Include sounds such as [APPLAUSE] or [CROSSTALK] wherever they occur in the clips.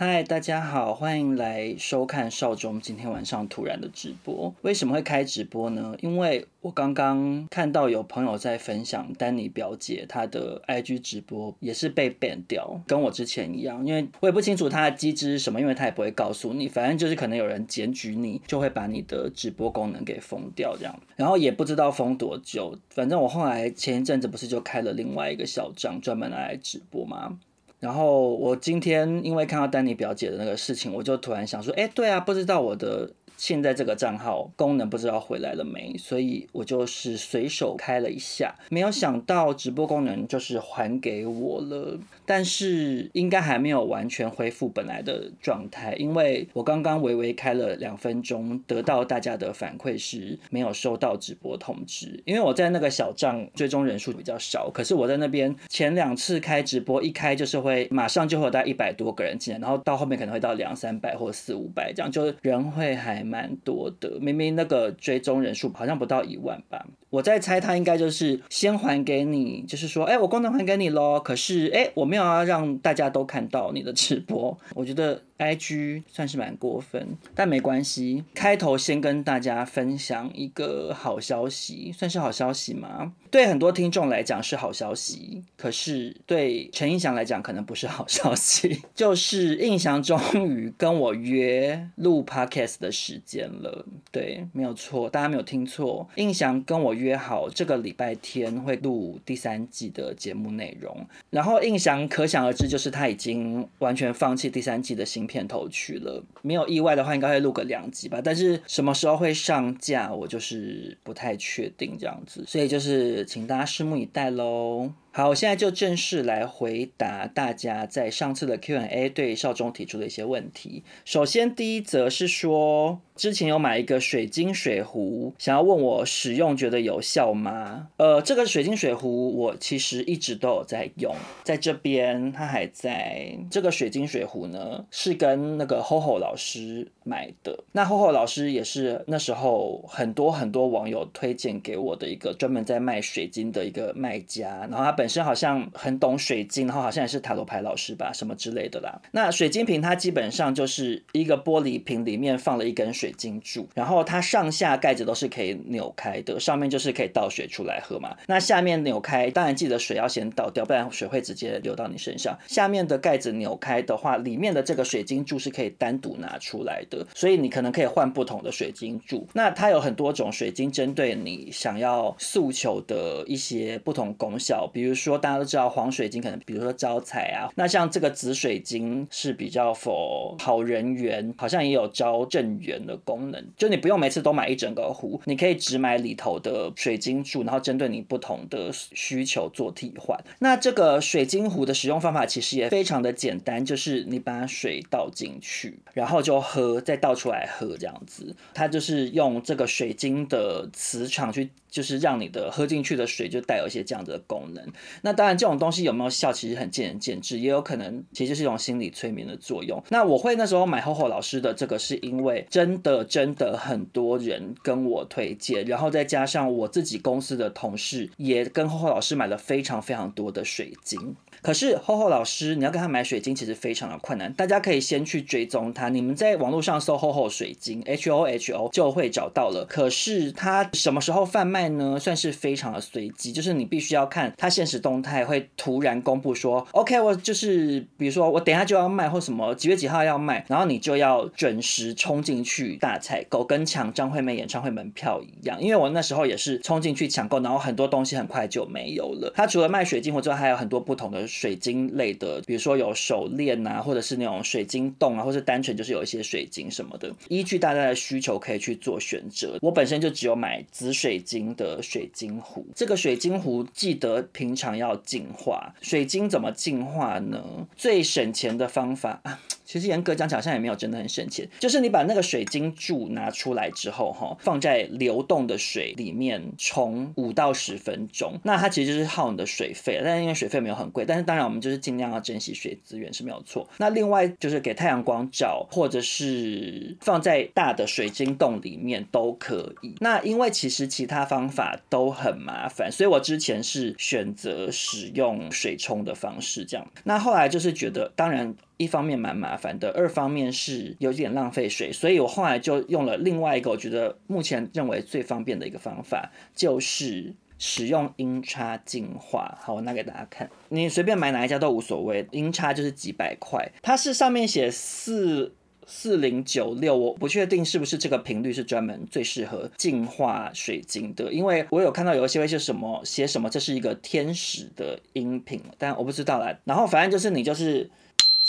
嗨，大家好，欢迎来收看少中今天晚上突然的直播。为什么会开直播呢？因为我刚刚看到有朋友在分享丹尼表姐她的 IG 直播也是被 ban 掉，跟我之前一样。因为我也不清楚她的机制是什么，因为她也不会告诉你。反正就是可能有人检举你，就会把你的直播功能给封掉这样。然后也不知道封多久。反正我后来前一阵子不是就开了另外一个小账，专门来直播吗？然后我今天因为看到丹尼表姐的那个事情，我就突然想说，哎，对啊，不知道我的。现在这个账号功能不知道回来了没，所以我就是随手开了一下，没有想到直播功能就是还给我了，但是应该还没有完全恢复本来的状态，因为我刚刚微微开了两分钟，得到大家的反馈是没有收到直播通知，因为我在那个小账追踪人数比较少，可是我在那边前两次开直播一开就是会马上就会有大概一百多个人进来，然后到后面可能会到两三百或四五百这样，就是人会还。蛮多的，明明那个追踪人数好像不到一万吧。我在猜他应该就是先还给你，就是说，哎、我功能还给你喽。可是，哎、我没有要让大家都看到你的直播。[LAUGHS] 我觉得 IG 算是蛮过分，但没关系。开头先跟大家分享一个好消息，算是好消息吗？对很多听众来讲是好消息，可是对陈胤翔来讲可能不是好消息。[LAUGHS] 就是印象终于跟我约录 Podcast 的时间了。对，没有错，大家没有听错，印翔跟我。约好这个礼拜天会录第三季的节目内容，然后印翔可想而知，就是他已经完全放弃第三季的新片头曲了。没有意外的话，应该会录个两集吧。但是什么时候会上架，我就是不太确定这样子，所以就是请大家拭目以待喽。好，我现在就正式来回答大家在上次的 Q&A 对劭中提出的一些问题。首先，第一则是说，之前有买一个水晶水壶，想要问我使用觉得有效吗？呃，这个水晶水壶我其实一直都有在用，在这边它还在。这个水晶水壶呢，是跟那个 HoHo 老师买的。那 HoHo 老师也是那时候很多很多网友推荐给我的一个专门在卖水晶的一个卖家，然后他。本身好像很懂水晶，然后好像也是塔罗牌老师吧，什么之类的啦。那水晶瓶它基本上就是一个玻璃瓶，里面放了一根水水晶柱，然后它上下盖子都是可以扭开的，上面就是可以倒水出来喝嘛。那下面扭开，当然记得水要先倒掉，不然水会直接流到你身上。下面的盖子扭开的话，里面的这个水晶柱是可以单独拿出来的，所以你可能可以换不同的水晶柱。那它有很多种水晶，针对你想要诉求的一些不同功效，比如。说大家都知道黄水晶可能比如说招财啊，那像这个紫水晶是比较否好人缘，好像也有招正缘的功能。就你不用每次都买一整个壶，你可以只买里头的水晶柱，然后针对你不同的需求做替换。那这个水晶壶的使用方法其实也非常的简单，就是你把水倒进去，然后就喝，再倒出来喝这样子。它就是用这个水晶的磁场去。就是让你的喝进去的水就带有一些这样的功能。那当然，这种东西有没有效，其实很见仁见智，也有可能其实就是一种心理催眠的作用。那我会那时候买厚厚老师的这个，是因为真的真的很多人跟我推荐，然后再加上我自己公司的同事也跟厚厚老师买了非常非常多的水晶。可是 HoHo 老师，你要跟他买水晶，其实非常的困难。大家可以先去追踪他，你们在网络上搜 HoHo 水晶 H O H O 就会找到了。可是他什么时候贩卖呢？算是非常的随机，就是你必须要看他现实动态会突然公布说，OK，我就是比如说我等下就要卖或什么几月几号要卖，然后你就要准时冲进去大采购，跟抢张惠妹演唱会门票一样。因为我那时候也是冲进去抢购，然后很多东西很快就没有了。他除了卖水晶我之外，还有很多不同的。水晶类的，比如说有手链啊，或者是那种水晶洞啊，或者单纯就是有一些水晶什么的，依据大家的需求可以去做选择。我本身就只有买紫水晶的水晶壶，这个水晶壶记得平常要净化。水晶怎么净化呢？最省钱的方法啊。其实严格讲起来，好像也没有真的很省钱。就是你把那个水晶柱拿出来之后，哈，放在流动的水里面冲五到十分钟，那它其实就是耗你的水费。但是因为水费没有很贵，但是当然我们就是尽量要珍惜水资源是没有错。那另外就是给太阳光照，或者是放在大的水晶洞里面都可以。那因为其实其他方法都很麻烦，所以我之前是选择使用水冲的方式这样。那后来就是觉得，当然。一方面蛮麻烦的，二方面是有点浪费水，所以我后来就用了另外一个我觉得目前认为最方便的一个方法，就是使用音叉净化。好，我拿给大家看，你随便买哪一家都无所谓，音叉就是几百块，它是上面写四。四零九六，我不确定是不是这个频率是专门最适合净化水晶的，因为我有看到有一些会是什么写什么，这是一个天使的音频，但我不知道啦。然后反正就是你就是。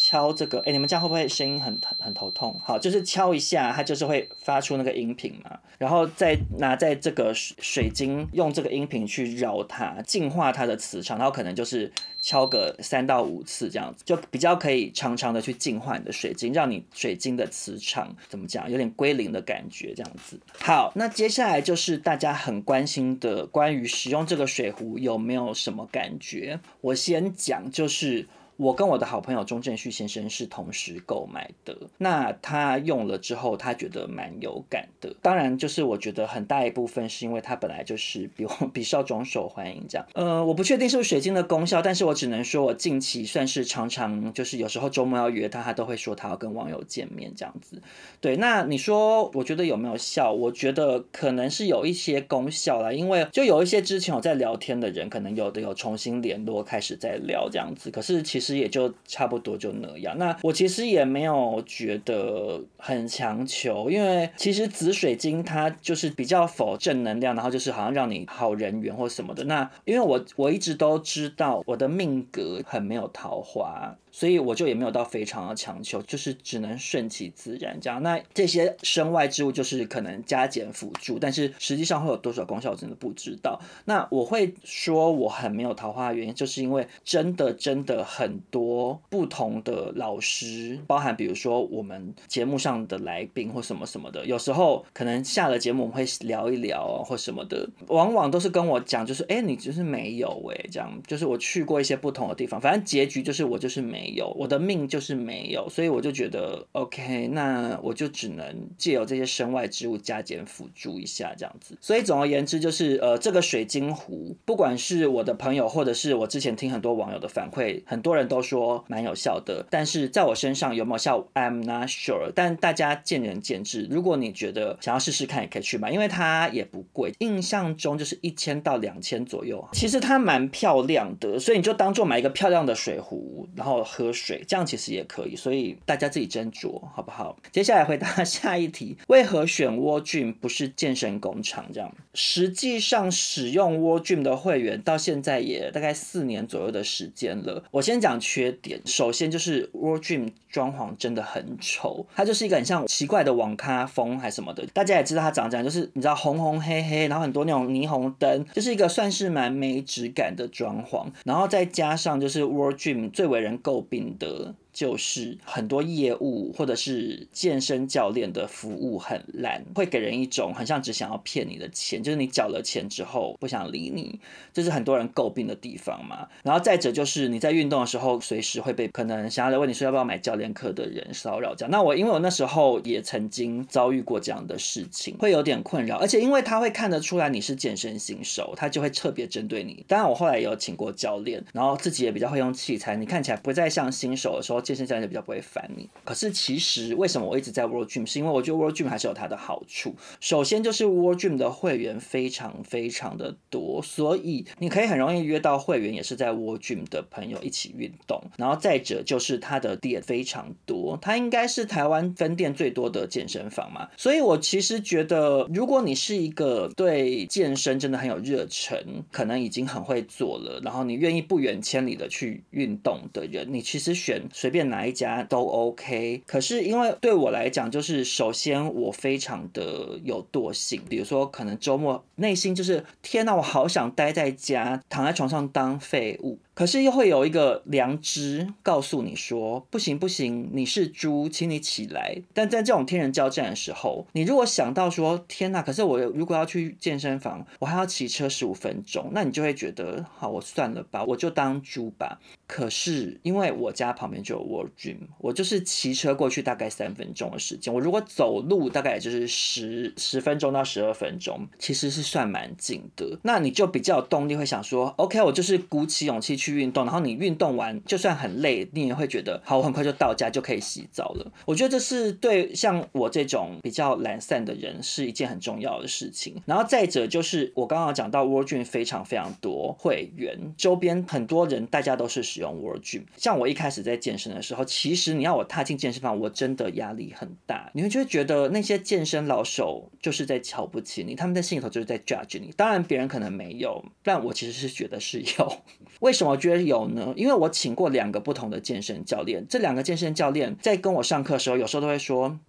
敲这个，哎，你们这样会不会声音很很很头痛？好，就是敲一下，它就是会发出那个音频嘛。然后再拿在这个水水晶，用这个音频去绕它，净化它的磁场。然后可能就是敲个三到五次这样子，就比较可以长长的去净化你的水晶，让你水晶的磁场怎么讲，有点归零的感觉这样子。好，那接下来就是大家很关心的关于使用这个水壶有没有什么感觉？我先讲就是。我跟我的好朋友钟正旭先生是同时购买的，那他用了之后，他觉得蛮有感的。当然，就是我觉得很大一部分是因为他本来就是比我比少总受欢迎这样。呃，我不确定是不是水晶的功效，但是我只能说我近期算是常常就是有时候周末要约他，他都会说他要跟网友见面这样子。对，那你说我觉得有没有效？我觉得可能是有一些功效啦，因为就有一些之前有在聊天的人，可能有的有重新联络，开始在聊这样子。可是其实。其实也就差不多就那样。那我其实也没有觉得很强求，因为其实紫水晶它就是比较否正能量，然后就是好像让你好人缘或什么的。那因为我我一直都知道我的命格很没有桃花。所以我就也没有到非常的强求，就是只能顺其自然这样。那这些身外之物就是可能加减辅助，但是实际上会有多少功效，我真的不知道。那我会说我很没有桃花的原因，就是因为真的真的很多不同的老师，包含比如说我们节目上的来宾或什么什么的，有时候可能下了节目我们会聊一聊或什么的，往往都是跟我讲，就是哎，你就是没有哎，这样就是我去过一些不同的地方，反正结局就是我就是没。没有，我的命就是没有，所以我就觉得 OK，那我就只能借由这些身外之物加减辅助一下这样子。所以总而言之，就是呃，这个水晶壶，不管是我的朋友，或者是我之前听很多网友的反馈，很多人都说蛮有效的。但是在我身上有没有效，I'm not sure。但大家见仁见智。如果你觉得想要试试看，也可以去买，因为它也不贵，印象中就是一千到两千左右。其实它蛮漂亮的，所以你就当做买一个漂亮的水壶，然后。喝水，这样其实也可以，所以大家自己斟酌，好不好？接下来回答下一题：为何选 World Gym 不是健身工厂？这样，实际上使用 World Gym 的会员到现在也大概四年左右的时间了。我先讲缺点，首先就是 World Gym 装潢真的很丑，它就是一个很像奇怪的网咖风还什么的。大家也知道它长这样，就是你知道红红黑黑，然后很多那种霓虹灯，就是一个算是蛮没质感的装潢。然后再加上就是 World Gym 最为人诟。病的。就是很多业务或者是健身教练的服务很烂，会给人一种很像只想要骗你的钱，就是你缴了钱之后不想理你，这是很多人诟病的地方嘛。然后再者就是你在运动的时候，随时会被可能想要来问你说要不要买教练课的人骚扰这样。那我因为我那时候也曾经遭遇过这样的事情，会有点困扰，而且因为他会看得出来你是健身新手，他就会特别针对你。当然我后来也有请过教练，然后自己也比较会用器材，你看起来不再像新手的时候。健身教练就比较不会烦你。可是其实为什么我一直在 World Gym？是因为我觉得 World Gym 还是有它的好处。首先就是 World Gym 的会员非常非常的多，所以你可以很容易约到会员，也是在 World Gym 的朋友一起运动。然后再者就是它的店非常多，它应该是台湾分店最多的健身房嘛。所以我其实觉得，如果你是一个对健身真的很有热忱，可能已经很会做了，然后你愿意不远千里的去运动的人，你其实选随便。哪一家都 OK，可是因为对我来讲，就是首先我非常的有惰性，比如说可能周末内心就是天哪，我好想待在家，躺在床上当废物。可是又会有一个良知告诉你说，不行不行，你是猪，请你起来。但在这种天人交战的时候，你如果想到说，天哪，可是我如果要去健身房，我还要骑车十五分钟，那你就会觉得，好，我算了吧，我就当猪吧。可是因为我家旁边就有 World Gym，我就是骑车过去大概三分钟的时间，我如果走路大概也就是十十分钟到十二分钟，其实是算蛮近的。那你就比较有动力会想说，OK，我就是鼓起勇气去。去运动，然后你运动完就算很累，你也会觉得好，我很快就到家就可以洗澡了。我觉得这是对像我这种比较懒散的人是一件很重要的事情。然后再者就是我刚刚讲到 World Gym 非常非常多会员，周边很多人大家都是使用 World Gym。像我一开始在健身的时候，其实你要我踏进健身房，我真的压力很大。你会就会觉得那些健身老手就是在瞧不起你，他们在心里头就是在 judge 你。当然别人可能没有，但我其实是觉得是有。[LAUGHS] 为什么觉得有呢？因为我请过两个不同的健身教练，这两个健身教练在跟我上课的时候，有时候都会说。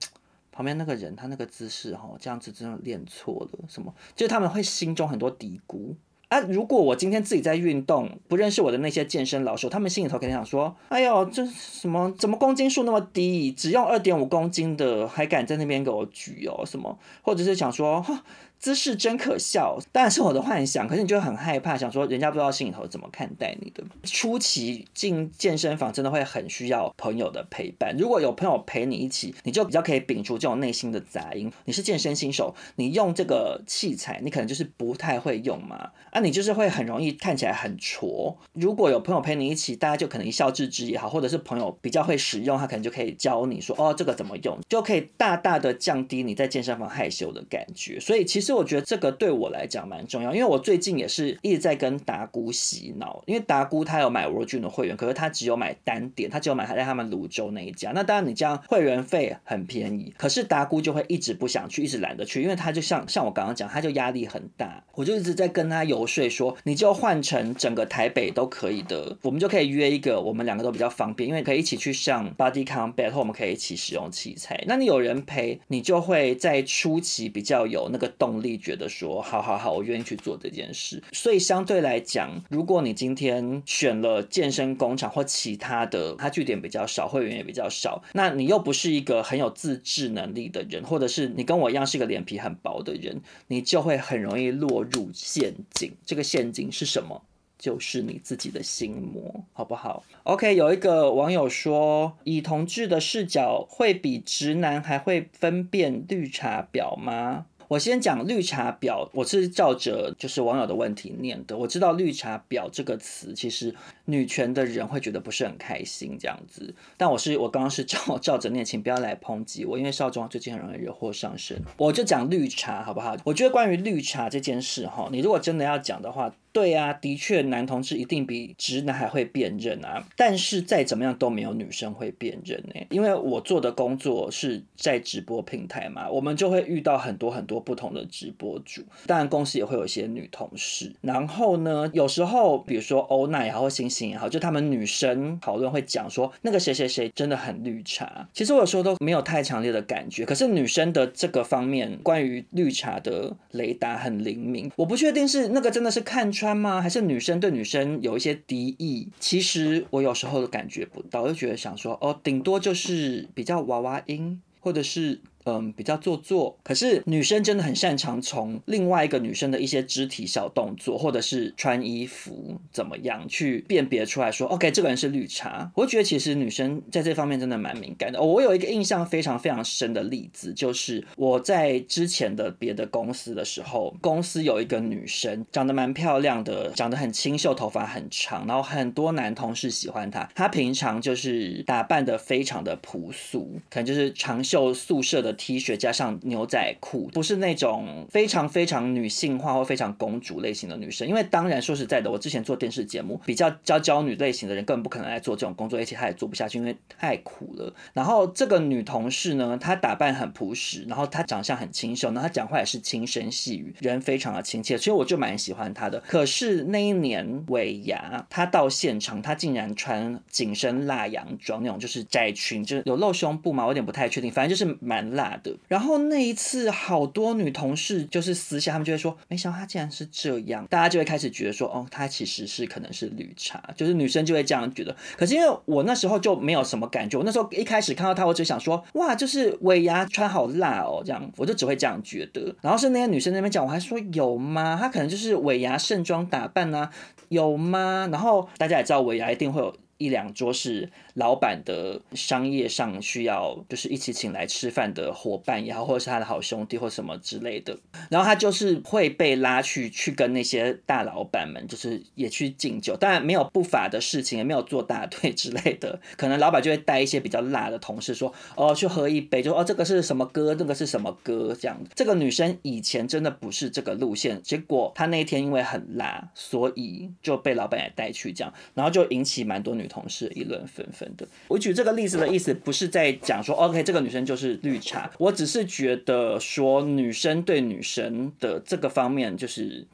旁边那个人，他那个姿势哈，这样子真的练错了什么？就他们会心中很多嘀咕啊。如果我今天自己在运动，不认识我的那些健身老手，他们心里头肯定想说：“哎呦，这什么？怎么公斤数那么低？只用二点五公斤的，还敢在那边给我举哦？什么？或者是想说哈？”姿势真可笑，当然是我的幻想。可是你就很害怕，想说人家不知道心里头怎么看待你的。初期进健身房真的会很需要朋友的陪伴。如果有朋友陪你一起，你就比较可以摒除这种内心的杂音。你是健身新手，你用这个器材，你可能就是不太会用嘛，你就是会很容易看起来很挫。如果有朋友陪你一起，大家就可能一笑置之也好，或者是朋友比较会使用，他可能就可以教你说，哦，这个怎么用，就可以大大的降低你在健身房害羞的感觉。所以其实。我觉得这个对我来讲蛮重要，因为我最近也是一直在跟达姑洗脑，因为达姑他有买 World Gym 的会员，可是他只有买单点，他只有买他在他们泸州那一家。那当然你这样会员费很便宜，可是达姑就会一直不想去，一直懒得去，因为他就像像我刚刚讲，他就压力很大。我就一直在跟他游说说，你就换成整个台北都可以的，我们就可以约一个，我们两个都比较方便，因为可以一起去上 Body Combat，或我们可以一起使用器材。那你有人陪，你就会在初期比较有那个动力。觉得说好好好，我愿意去做这件事。所以相对来讲，如果你今天选了健身工厂或其他的，它据点比较少，会员也比较少，那你又不是一个很有自制能力的人，或者是你跟我一样是个脸皮很薄的人，你就会很容易落入陷阱。这个陷阱是什么？就是你自己的心魔，好不好？OK，有一个网友说，以同志的视角，会比直男还会分辨绿茶婊吗？我先讲绿茶婊，我是照着就是网友的问题念的。我知道绿茶婊这个词，其实女权的人会觉得不是很开心这样子。但我是我刚刚是照 [LAUGHS] 照着念，请不要来抨击我，因为少壮最近很容易惹祸上身。我就讲绿茶好不好？我觉得关于绿茶这件事哈，你如果真的要讲的话。对啊，的确，男同志一定比直男还会辨认啊。但是再怎么样都没有女生会辨认呢，因为我做的工作是在直播平台嘛，我们就会遇到很多很多不同的直播主。当然，公司也会有一些女同事。然后呢，有时候比如说欧娜也好，或星星也好，就他们女生讨论会讲说那个谁谁谁真的很绿茶。其实我有时候都没有太强烈的感觉。可是女生的这个方面，关于绿茶的雷达很灵敏。我不确定是那个真的是看。穿吗？还是女生对女生有一些敌意？其实我有时候都感觉不到，就觉得想说，哦，顶多就是比较娃娃音，或者是。嗯，比较做作。可是女生真的很擅长从另外一个女生的一些肢体小动作，或者是穿衣服怎么样去辨别出来说，OK，这个人是绿茶。我觉得其实女生在这方面真的蛮敏感的。我有一个印象非常非常深的例子，就是我在之前的别的公司的时候，公司有一个女生长得蛮漂亮的，长得很清秀，头发很长，然后很多男同事喜欢她。她平常就是打扮的非常的朴素，可能就是长袖宿舍的。T 恤加上牛仔裤，不是那种非常非常女性化或非常公主类型的女生。因为当然说实在的，我之前做电视节目，比较娇娇女类型的人根本不可能来做这种工作，而且她也做不下去，因为太苦了。然后这个女同事呢，她打扮很朴实，然后她长相很清秀，然后她讲话也是轻声细语，人非常的亲切，所以我就蛮喜欢她的。可是那一年尾牙，她到现场，她竟然穿紧身辣洋装那种，就是窄裙，就是有露胸部嘛，我有点不太确定，反正就是蛮辣辣。的，然后那一次好多女同事就是私下，他们就会说，没想到她竟然是这样，大家就会开始觉得说，哦，她其实是可能是绿茶，就是女生就会这样觉得。可是因为我那时候就没有什么感觉，我那时候一开始看到她，我只想说，哇，就是尾牙穿好辣哦，这样，我就只会这样觉得。然后是那些女生那边讲，我还说有吗？她可能就是尾牙盛装打扮啊，有吗？然后大家也知道尾牙一定会有。一两桌是老板的商业上需要，就是一起请来吃饭的伙伴也好，或者是他的好兄弟或什么之类的，然后他就是会被拉去去跟那些大老板们，就是也去敬酒，当然没有不法的事情，也没有做大队之类的，可能老板就会带一些比较辣的同事说，哦，去喝一杯，就哦，这个是什么歌，那个是什么歌这样。这个女生以前真的不是这个路线，结果她那一天因为很辣，所以就被老板也带去这样，然后就引起蛮多女同事议论纷纷的。我举这个例子的意思不是在讲说，OK，这个女生就是绿茶，我只是觉得说女生对女生的这个方面就是。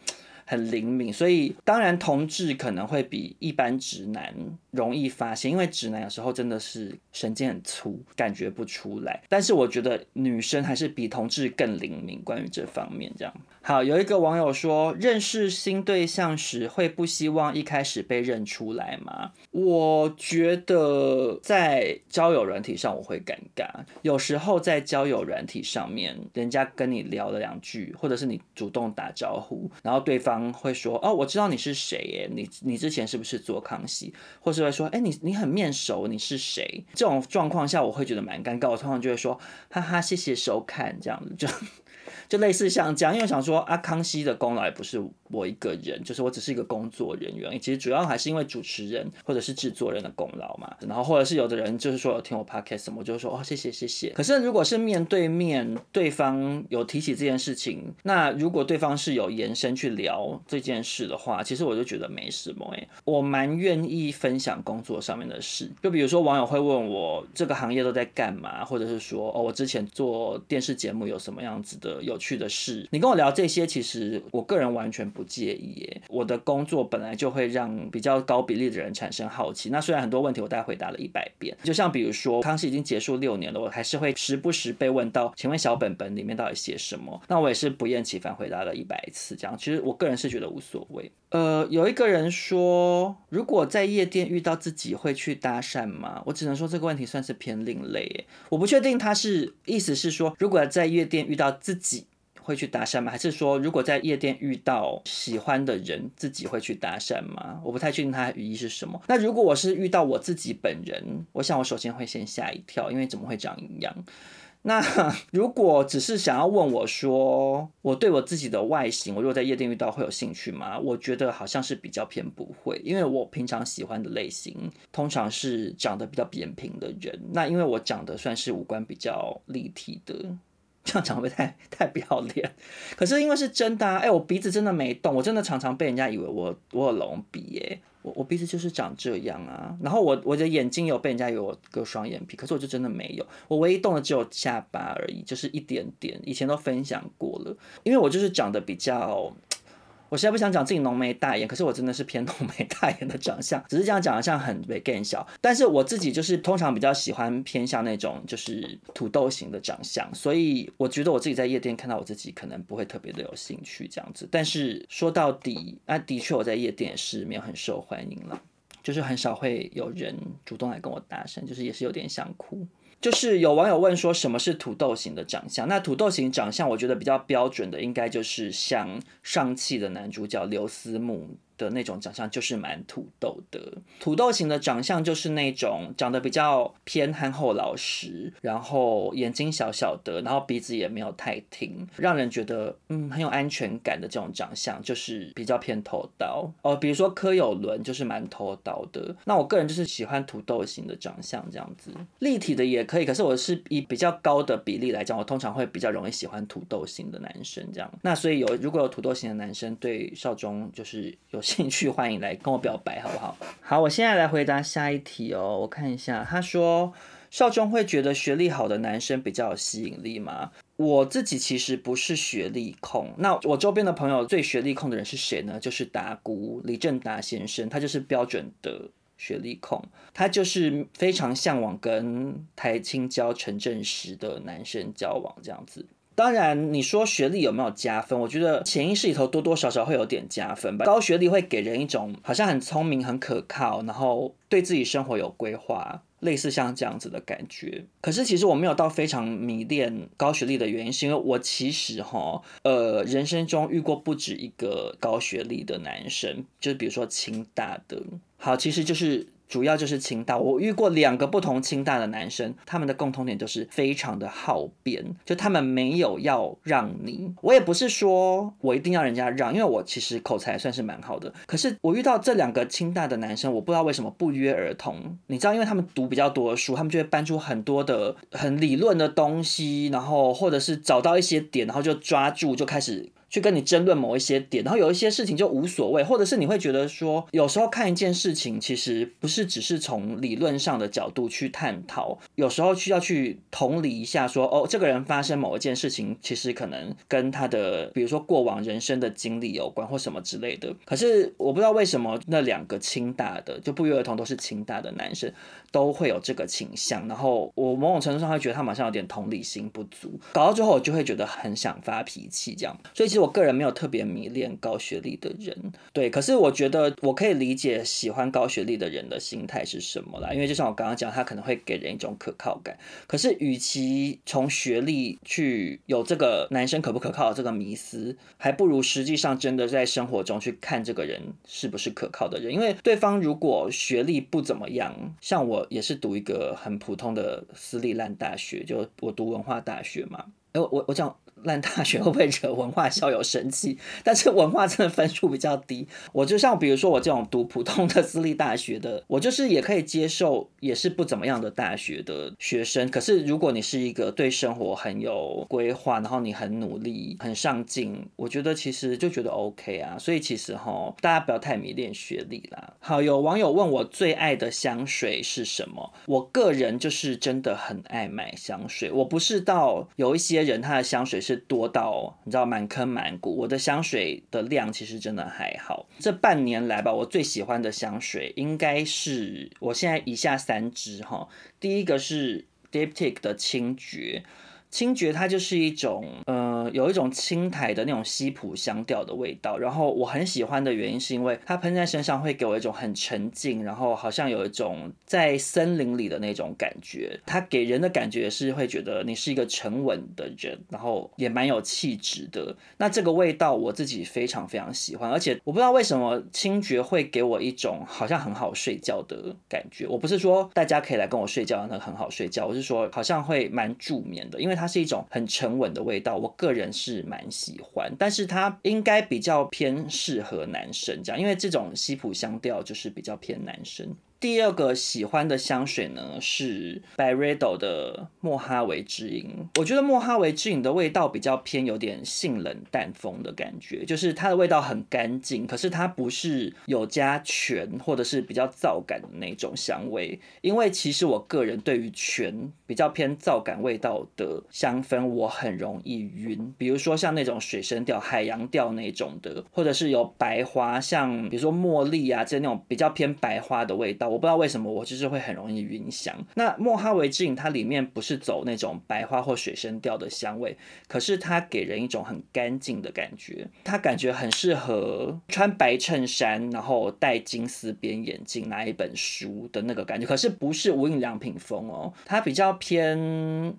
很灵敏，所以当然同志可能会比一般直男容易发现，因为直男有时候真的是神经很粗，感觉不出来。但是我觉得女生还是比同志更灵敏，关于这方面这样。好，有一个网友说，认识新对象时会不希望一开始被认出来吗？我觉得在交友软体上我会尴尬，有时候在交友软体上面，人家跟你聊了两句，或者是你主动打招呼，然后对方方。会说哦，我知道你是谁耶，你你之前是不是做康熙？或是会说，哎，你你很面熟，你是谁？这种状况下，我会觉得蛮尴尬。我通常就会说，哈哈，谢谢收看，这样子就。[LAUGHS] 就类似像这样，因为我想说，啊康熙的功劳也不是我一个人，就是我只是一个工作人员。其实主要还是因为主持人或者是制作人的功劳嘛。然后或者是有的人就是说有听我 podcast，我就说哦谢谢谢谢。可是如果是面对面，对方有提起这件事情，那如果对方是有延伸去聊这件事的话，其实我就觉得没什么诶，我蛮愿意分享工作上面的事。就比如说网友会问我这个行业都在干嘛，或者是说哦我之前做电视节目有什么样子的有趣的事，你跟我聊这些，其实我个人完全不介意耶。我的工作本来就会让比较高比例的人产生好奇。那虽然很多问题我大概回答了一百遍，就像比如说康熙已经结束六年了，我还是会时不时被问到，请问小本本里面到底写什么？那我也是不厌其烦回答了一百次，这样其实我个人是觉得无所谓。呃，有一个人说，如果在夜店遇到自己会去搭讪吗？我只能说这个问题算是偏另类，我不确定他是意思是说，如果在夜店遇到自己。会去搭讪吗？还是说，如果在夜店遇到喜欢的人，自己会去搭讪吗？我不太确定他的语义是什么。那如果我是遇到我自己本人，我想我首先会先吓一跳，因为怎么会长一样？那 [LAUGHS] 如果只是想要问我说，我对我自己的外形，我如果在夜店遇到会有兴趣吗？我觉得好像是比较偏不会，因为我平常喜欢的类型通常是长得比较扁平的人。那因为我长得算是五官比较立体的。这样长会太太不要脸？可是因为是真的啊！哎、我鼻子真的没动，我真的常常被人家以为我我有隆鼻耶。我我鼻子就是长这样啊。然后我我的眼睛有被人家以为我割双眼皮，可是我就真的没有。我唯一动的只有下巴而已，就是一点点。以前都分享过了，因为我就是长得比较。我实在不想讲自己浓眉大眼，可是我真的是偏 [LAUGHS] 浓眉大眼的长相，只是这样讲好像很被更小。但是我自己就是通常比较喜欢偏向那种就是土豆型的长相，所以我觉得我自己在夜店看到我自己可能不会特别的有兴趣这样子。但是说到底，啊，的确我在夜店也是没有很受欢迎了，就是很少会有人主动来跟我搭讪，就是也是有点想哭。就是有网友问说，什么是土豆型的长相？那土豆型长相，我觉得比较标准的，应该就是像上气的男主角刘思慕。的那种长相就是蛮土豆的，土豆型的长相就是那种长得比较偏憨厚老实，然后眼睛小小的，然后鼻子也没有太挺，让人觉得嗯很有安全感的这种长相，就是比较偏头刀哦。比如说柯有伦就是蛮头刀的，那我个人就是喜欢土豆型的长相这样子，立体的也可以，可是我是以比较高的比例来讲，我通常会比较容易喜欢土豆型的男生这样。那所以有如果有土豆型的男生对少中就是有。兴趣欢迎来跟我表白，好不好？好，我现在来回答下一题哦。我看一下，他说少中会觉得学历好的男生比较有吸引力吗？我自己其实不是学历控。那我周边的朋友最学历控的人是谁呢？就是达姑李正达先生，他就是标准的学历控，他就是非常向往跟台清交陈正实的男生交往这样子。当然，你说学历有没有加分？我觉得潜意识里头多多少少会有点加分吧。高学历会给人一种好像很聪明、很可靠，然后对自己生活有规划，类似像这样子的感觉。可是其实我没有到非常迷恋高学历的原因，是因为我其实哈，呃，人生中遇过不止一个高学历的男生，就是比如说清大的。好，其实就是。主要就是清大。我遇过两个不同清大的男生，他们的共同点就是非常的好辩，就他们没有要让你。我也不是说我一定要人家让，因为我其实口才算是蛮好的。可是我遇到这两个清大的男生，我不知道为什么不约而同。你知道，因为他们读比较多的书，他们就会搬出很多的很理论的东西，然后或者是找到一些点，然后就抓住就开始。去跟你争论某一些点，然后有一些事情就无所谓，或者是你会觉得说，有时候看一件事情，其实不是只是从理论上的角度去探讨，有时候需要去同理一下说，说哦，这个人发生某一件事情，其实可能跟他的，比如说过往人生的经历有关，或什么之类的。可是我不知道为什么那两个清大的，就不约而同都是清大的男生，都会有这个倾向。然后我某种程度上会觉得他马上有点同理心不足，搞到最后我就会觉得很想发脾气这样。所以其实我个人没有特别迷恋高学历的人，对，可是我觉得我可以理解喜欢高学历的人的心态是什么啦，因为就像我刚刚讲，他可能会给人一种可靠感。可是与其从学历去有这个男生可不可靠这个迷思，还不如实际上真的在生活中去看这个人是不是可靠的人。因为对方如果学历不怎么样，像我也是读一个很普通的私立烂大学，就我读文化大学嘛。哎，我我讲。烂大学会不会惹文化校友生气？但是文化真的分数比较低。我就像比如说我这种读普通的私立大学的，我就是也可以接受，也是不怎么样的大学的学生。可是如果你是一个对生活很有规划，然后你很努力、很上进，我觉得其实就觉得 OK 啊。所以其实哈，大家不要太迷恋学历啦。好，有网友问我最爱的香水是什么？我个人就是真的很爱买香水。我不是到有一些人他的香水是。多到你知道满坑满谷，我的香水的量其实真的还好。这半年来吧，我最喜欢的香水应该是我现在以下三支哈。第一个是 Diptyque 的清绝。清绝它就是一种，呃，有一种青苔的那种西普香调的味道。然后我很喜欢的原因是因为它喷在身上会给我一种很沉静，然后好像有一种在森林里的那种感觉。它给人的感觉是会觉得你是一个沉稳的人，然后也蛮有气质的。那这个味道我自己非常非常喜欢，而且我不知道为什么清绝会给我一种好像很好睡觉的感觉。我不是说大家可以来跟我睡觉那很好睡觉，我是说好像会蛮助眠的，因为它。它是一种很沉稳的味道，我个人是蛮喜欢，但是它应该比较偏适合男生这样，因为这种西普香调就是比较偏男生。第二个喜欢的香水呢是 Byredo 的莫哈维之音。我觉得莫哈维之音的味道比较偏有点性冷淡风的感觉，就是它的味道很干净，可是它不是有加醛或者是比较皂感的那种香味。因为其实我个人对于醛比较偏皂感味道的香氛，我很容易晕。比如说像那种水生调、海洋调那种的，或者是有白花，像比如说茉莉啊这那种比较偏白花的味道。我不知道为什么我就是会很容易晕香。那莫哈维之音它里面不是走那种白花或水生调的香味，可是它给人一种很干净的感觉。它感觉很适合穿白衬衫，然后戴金丝边眼镜，拿一本书的那个感觉。可是不是无印良品风哦，它比较偏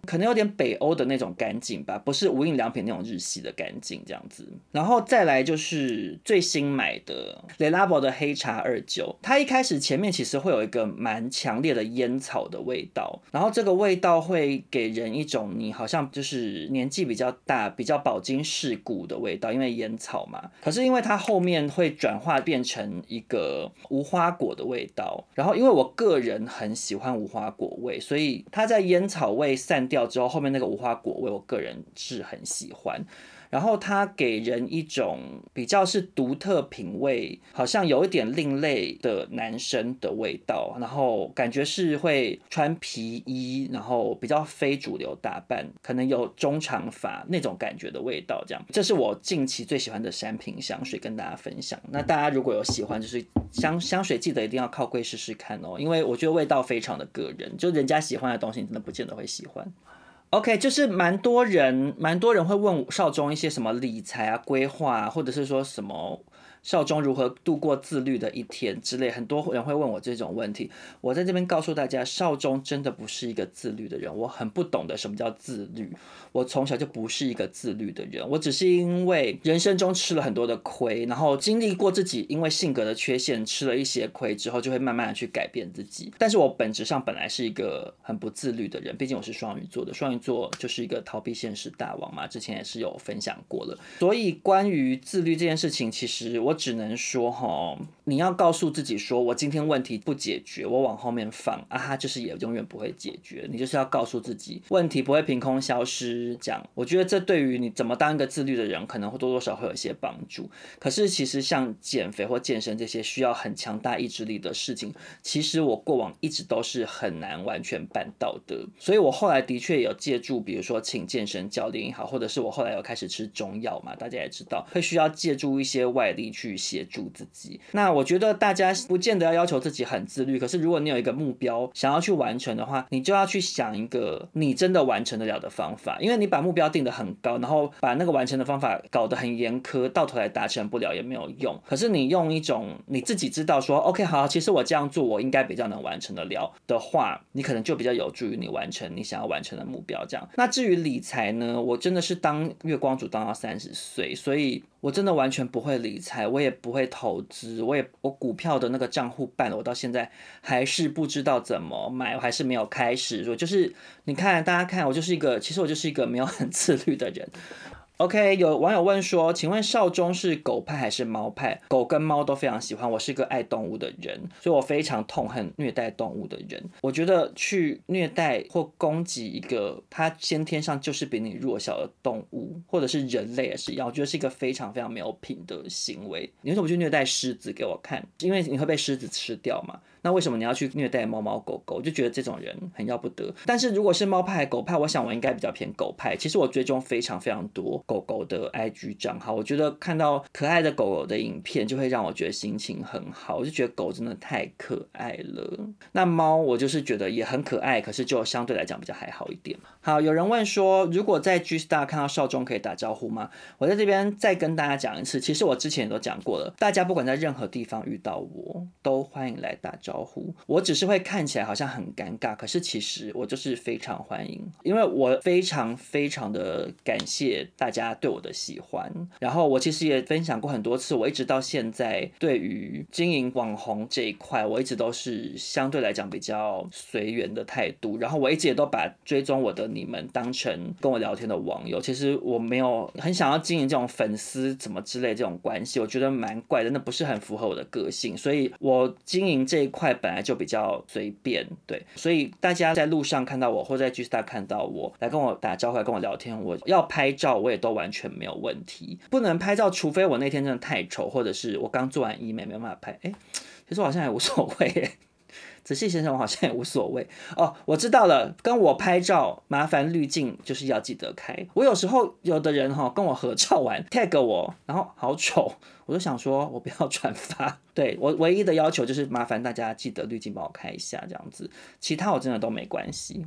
可能有点北欧的那种干净吧，不是无印良品那种日系的干净这样子。然后再来就是最新买的 Le Labo 的黑茶二九，它一开始前面其实。会有一个蛮强烈的烟草的味道，然后这个味道会给人一种你好像就是年纪比较大、比较饱经世故的味道，因为烟草嘛。可是因为它后面会转化变成一个无花果的味道，然后因为我个人很喜欢无花果味，所以它在烟草味散掉之后，后面那个无花果味，我个人是很喜欢。然后它给人一种比较是独特品味，好像有一点另类的男生的味道，然后感觉是会穿皮衣，然后比较非主流打扮，可能有中长发那种感觉的味道，这样。这是我近期最喜欢的山瓶香水，跟大家分享。那大家如果有喜欢，就是香香水，记得一定要靠柜试试看哦，因为我觉得味道非常的个人，就人家喜欢的东西，你真的不见得会喜欢。OK，就是蛮多人，蛮多人会问少中一些什么理财啊、规划啊，或者是说什么少中如何度过自律的一天之类，很多人会问我这种问题。我在这边告诉大家，少中真的不是一个自律的人，我很不懂得什么叫自律。我从小就不是一个自律的人，我只是因为人生中吃了很多的亏，然后经历过自己因为性格的缺陷吃了一些亏之后，就会慢慢的去改变自己。但是我本质上本来是一个很不自律的人，毕竟我是双鱼座的，双鱼座就是一个逃避现实大王嘛，之前也是有分享过了。所以关于自律这件事情，其实我。只能说哈，你要告诉自己说，我今天问题不解决，我往后面放啊，它就是也永远不会解决。你就是要告诉自己，问题不会凭空消失。这样，我觉得这对于你怎么当一个自律的人，可能会多多少少会有一些帮助。可是其实像减肥或健身这些需要很强大意志力的事情，其实我过往一直都是很难完全办到的。所以我后来的确有借助，比如说请健身教练也好，或者是我后来有开始吃中药嘛，大家也知道会需要借助一些外力。去协助自己，那我觉得大家不见得要要求自己很自律，可是如果你有一个目标想要去完成的话，你就要去想一个你真的完成得了的方法，因为你把目标定得很高，然后把那个完成的方法搞得很严苛，到头来达成不了也没有用。可是你用一种你自己知道说，OK，好，其实我这样做我应该比较能完成得了的话，你可能就比较有助于你完成你想要完成的目标。这样，那至于理财呢，我真的是当月光族当到三十岁，所以。我真的完全不会理财，我也不会投资，我也我股票的那个账户办了，我到现在还是不知道怎么买，我还是没有开始。我就是你看，大家看，我就是一个，其实我就是一个没有很自律的人。OK，有网友问说，请问少中是狗派还是猫派？狗跟猫都非常喜欢，我是一个爱动物的人，所以我非常痛恨虐待动物的人。我觉得去虐待或攻击一个它先天上就是比你弱小的动物，或者是人类也是一样，我觉得是一个非常非常没有品的行为。你为什么去虐待狮子给我看？因为你会被狮子吃掉嘛。那为什么你要去虐待猫猫狗狗？我就觉得这种人很要不得。但是如果是猫派狗派，我想我应该比较偏狗派。其实我追踪非常非常多狗狗的 IG 账号，我觉得看到可爱的狗狗的影片，就会让我觉得心情很好。我就觉得狗真的太可爱了。那猫我就是觉得也很可爱，可是就相对来讲比较还好一点。好，有人问说，如果在 G Star 看到少中可以打招呼吗？我在这边再跟大家讲一次，其实我之前也都讲过了，大家不管在任何地方遇到我都欢迎来打招呼。招呼我只是会看起来好像很尴尬，可是其实我就是非常欢迎，因为我非常非常的感谢大家对我的喜欢。然后我其实也分享过很多次，我一直到现在对于经营网红这一块，我一直都是相对来讲比较随缘的态度。然后我一直也都把追踪我的你们当成跟我聊天的网友。其实我没有很想要经营这种粉丝怎么之类这种关系，我觉得蛮怪的，那不是很符合我的个性。所以我经营这一块。本来就比较随便，对，所以大家在路上看到我，或在 G Star 看到我，来跟我打招呼，来跟我聊天，我要拍照，我也都完全没有问题。不能拍照，除非我那天真的太丑，或者是我刚做完医美没办法拍。哎，其实我好像也无所谓。仔细想想，我好像也无所谓哦。我知道了，跟我拍照麻烦滤镜就是要记得开。我有时候有的人哈跟我合照完 tag 我，然后好丑，我就想说我不要 [LAUGHS] 转发。对，我唯一的要求就是麻烦大家记得滤镜帮我开一下，这样子，其他我真的都没关系。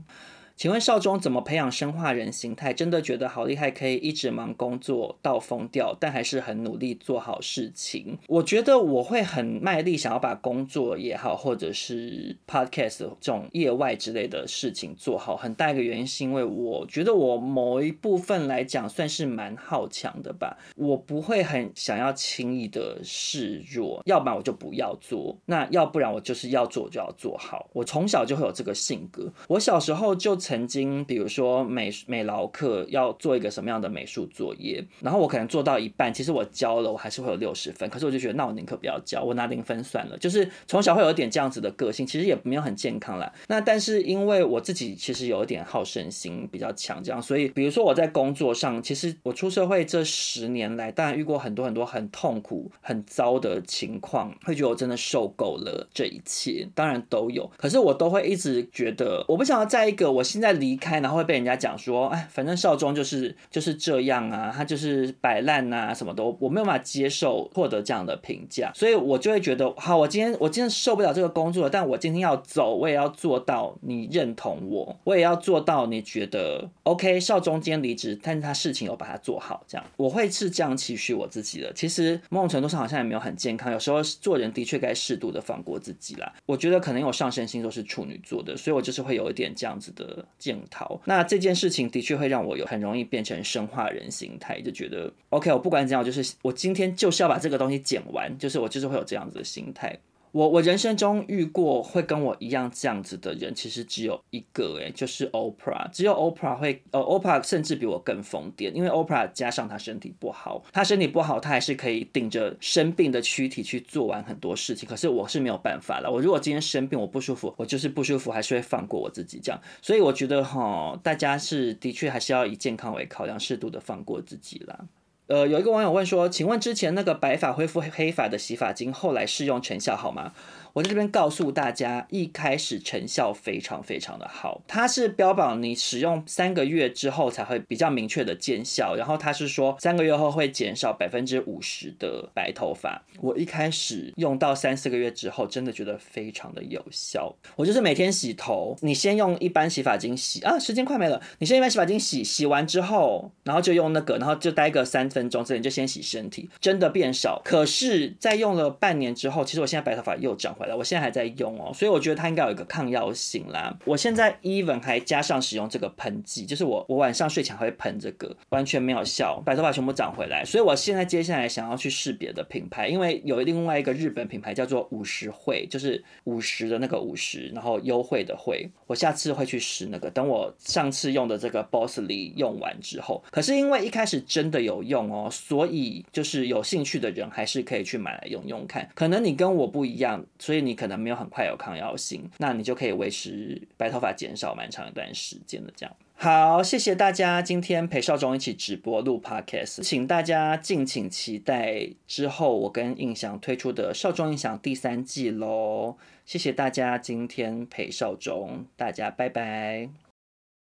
请问少中怎么培养生化人形态？真的觉得好厉害，可以一直忙工作到疯掉，但还是很努力做好事情。我觉得我会很卖力，想要把工作也好，或者是 podcast 这种业外之类的事情做好。很大一个原因是因为我觉得我某一部分来讲算是蛮好强的吧。我不会很想要轻易的示弱，要不然我就不要做，那要不然我就是要做就要做好。我从小就会有这个性格，我小时候就。曾经，比如说美美劳课要做一个什么样的美术作业，然后我可能做到一半，其实我交了，我还是会有六十分，可是我就觉得那我宁可不要交，我拿零分算了。就是从小会有点这样子的个性，其实也没有很健康啦。那但是因为我自己其实有一点好胜心比较强，这样，所以比如说我在工作上，其实我出社会这十年来，当然遇过很多很多很痛苦、很糟的情况，会觉得我真的受够了这一切，当然都有，可是我都会一直觉得，我不想要在一个我。现在离开，然后会被人家讲说，哎，反正少中就是就是这样啊，他就是摆烂啊，什么都我没有办法接受获得这样的评价，所以我就会觉得，好，我今天我今天受不了这个工作，但我今天要走，我也要做到你认同我，我也要做到你觉得 OK。少中今天离职，但是他事情有把它做好，这样我会是这样期许我自己的。其实某种程度上好像也没有很健康，有时候做人的确该适度的放过自己啦。我觉得可能有上升星座是处女座的，所以我就是会有一点这样子的检讨。那这件事情的确会让我有很容易变成生化人心态，就觉得 OK，我不管怎样，就是我今天就是要把这个东西剪完，就是我就是会有这样子的心态。我我人生中遇过会跟我一样这样子的人，其实只有一个诶，就是 Oprah。只有 Oprah 会，呃，Oprah 甚至比我更疯癫，因为 Oprah 加上她身体不好，她身体不好，她还是可以顶着生病的躯体去做完很多事情。可是我是没有办法了，我如果今天生病，我不舒服，我就是不舒服，还是会放过我自己这样。所以我觉得哈，大家是的确还是要以健康为考量，适度的放过自己啦。呃，有一个网友问说，请问之前那个白发恢复黑发的洗发精，后来试用成效好吗？我在这边告诉大家，一开始成效非常非常的好，它是标榜你使用三个月之后才会比较明确的见效，然后它是说三个月后会减少百分之五十的白头发。我一开始用到三四个月之后，真的觉得非常的有效。我就是每天洗头，你先用一般洗发精洗啊，时间快没了，你先一般洗发精洗，洗完之后，然后就用那个，然后就待个三分钟之后你就先洗身体，真的变少。可是，在用了半年之后，其实我现在白头发又长。回来我现在还在用哦，所以我觉得它应该有一个抗药性啦。我现在 even 还加上使用这个喷剂，就是我我晚上睡前还会喷这个，完全没有效，白头发全部长回来。所以我现在接下来想要去试别的品牌，因为有另外一个日本品牌叫做五十惠，就是五十的那个五十，然后优惠的惠。我下次会去试那个。等我上次用的这个 Bossly 用完之后，可是因为一开始真的有用哦，所以就是有兴趣的人还是可以去买来用用看。可能你跟我不一样，所以你可能没有很快有抗药性，那你就可以维持白头发减少蛮长一段时间的这样。好，谢谢大家今天陪少中一起直播录 Podcast，请大家敬请期待之后我跟印象推出的少中印象第三季喽。谢谢大家今天陪少中，大家拜拜。